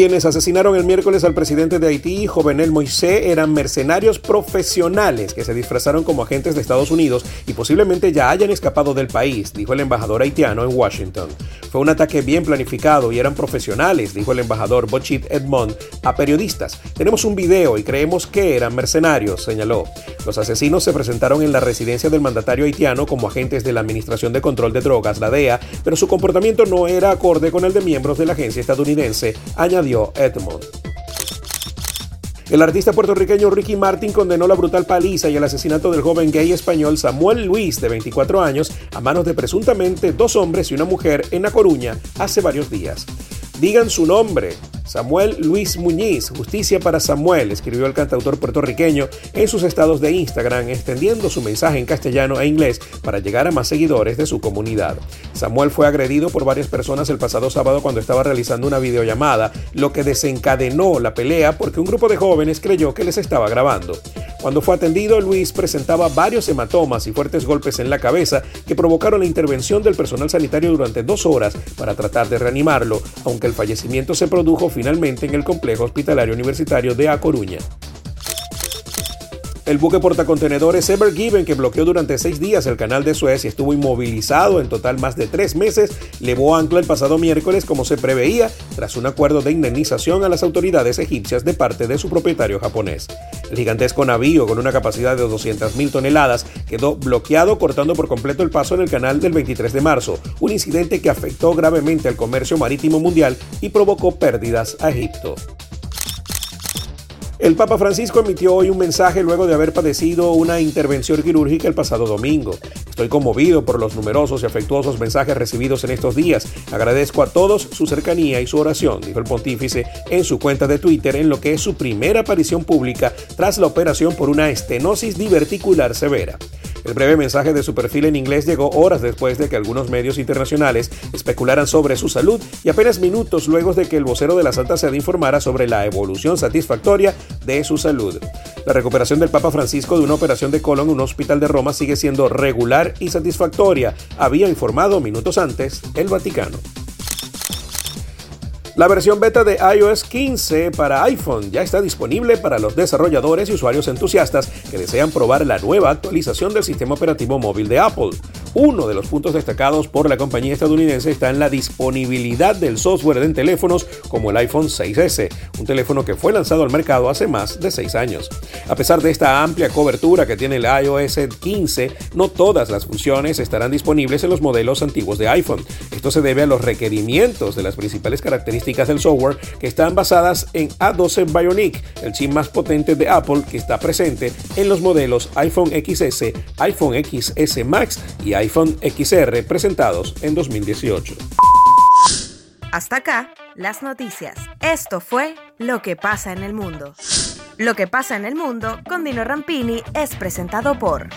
Quienes asesinaron el miércoles al presidente de Haití, Jovenel Moisés, eran mercenarios profesionales que se disfrazaron como agentes de Estados Unidos y posiblemente ya hayan escapado del país, dijo el embajador haitiano en Washington. Fue un ataque bien planificado y eran profesionales, dijo el embajador Bochit Edmond a periodistas. Tenemos un video y creemos que eran mercenarios, señaló. Los asesinos se presentaron en la residencia del mandatario haitiano como agentes de la Administración de Control de Drogas, la DEA, pero su comportamiento no era acorde con el de miembros de la agencia estadounidense, añadió Edmond. El artista puertorriqueño Ricky Martin condenó la brutal paliza y el asesinato del joven gay español Samuel Luis, de 24 años, a manos de presuntamente dos hombres y una mujer en La Coruña hace varios días. Digan su nombre, Samuel Luis Muñiz, Justicia para Samuel, escribió el cantautor puertorriqueño en sus estados de Instagram, extendiendo su mensaje en castellano e inglés para llegar a más seguidores de su comunidad. Samuel fue agredido por varias personas el pasado sábado cuando estaba realizando una videollamada, lo que desencadenó la pelea porque un grupo de jóvenes creyó que les estaba grabando. Cuando fue atendido, Luis presentaba varios hematomas y fuertes golpes en la cabeza que provocaron la intervención del personal sanitario durante dos horas para tratar de reanimarlo, aunque el fallecimiento se produjo finalmente en el complejo hospitalario universitario de A Coruña. El buque portacontenedores Ever Given, que bloqueó durante seis días el canal de Suez y estuvo inmovilizado en total más de tres meses, levó ancla el pasado miércoles como se preveía, tras un acuerdo de indemnización a las autoridades egipcias de parte de su propietario japonés. El gigantesco navío, con una capacidad de 200.000 toneladas, quedó bloqueado cortando por completo el paso en el canal del 23 de marzo, un incidente que afectó gravemente al comercio marítimo mundial y provocó pérdidas a Egipto. El Papa Francisco emitió hoy un mensaje luego de haber padecido una intervención quirúrgica el pasado domingo. Estoy conmovido por los numerosos y afectuosos mensajes recibidos en estos días. Agradezco a todos su cercanía y su oración, dijo el pontífice en su cuenta de Twitter en lo que es su primera aparición pública tras la operación por una estenosis diverticular severa. El breve mensaje de su perfil en inglés llegó horas después de que algunos medios internacionales especularan sobre su salud y apenas minutos luego de que el vocero de la Santa Sede informara sobre la evolución satisfactoria de su salud. La recuperación del Papa Francisco de una operación de colon en un hospital de Roma sigue siendo regular y satisfactoria, había informado minutos antes el Vaticano. La versión beta de iOS 15 para iPhone ya está disponible para los desarrolladores y usuarios entusiastas que desean probar la nueva actualización del sistema operativo móvil de Apple. Uno de los puntos destacados por la compañía estadounidense está en la disponibilidad del software en teléfonos como el iPhone 6S, un teléfono que fue lanzado al mercado hace más de seis años. A pesar de esta amplia cobertura que tiene el iOS 15, no todas las funciones estarán disponibles en los modelos antiguos de iPhone. Esto se debe a los requerimientos de las principales características del software que están basadas en A12 Bionic, el chip más potente de Apple que está presente en los modelos iPhone XS, iPhone XS Max y iPhone XR presentados en 2018. Hasta acá, las noticias. Esto fue Lo que pasa en el mundo. Lo que pasa en el mundo con Dino Rampini es presentado por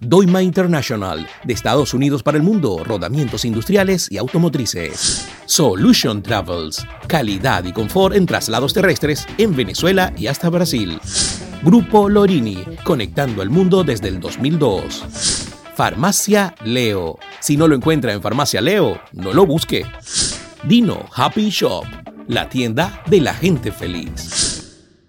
Doima International, de Estados Unidos para el mundo, rodamientos industriales y automotrices. Solution Travels, calidad y confort en traslados terrestres en Venezuela y hasta Brasil. Grupo Lorini, conectando al mundo desde el 2002. Farmacia Leo. Si no lo encuentra en Farmacia Leo, no lo busque. Dino Happy Shop, la tienda de la gente feliz.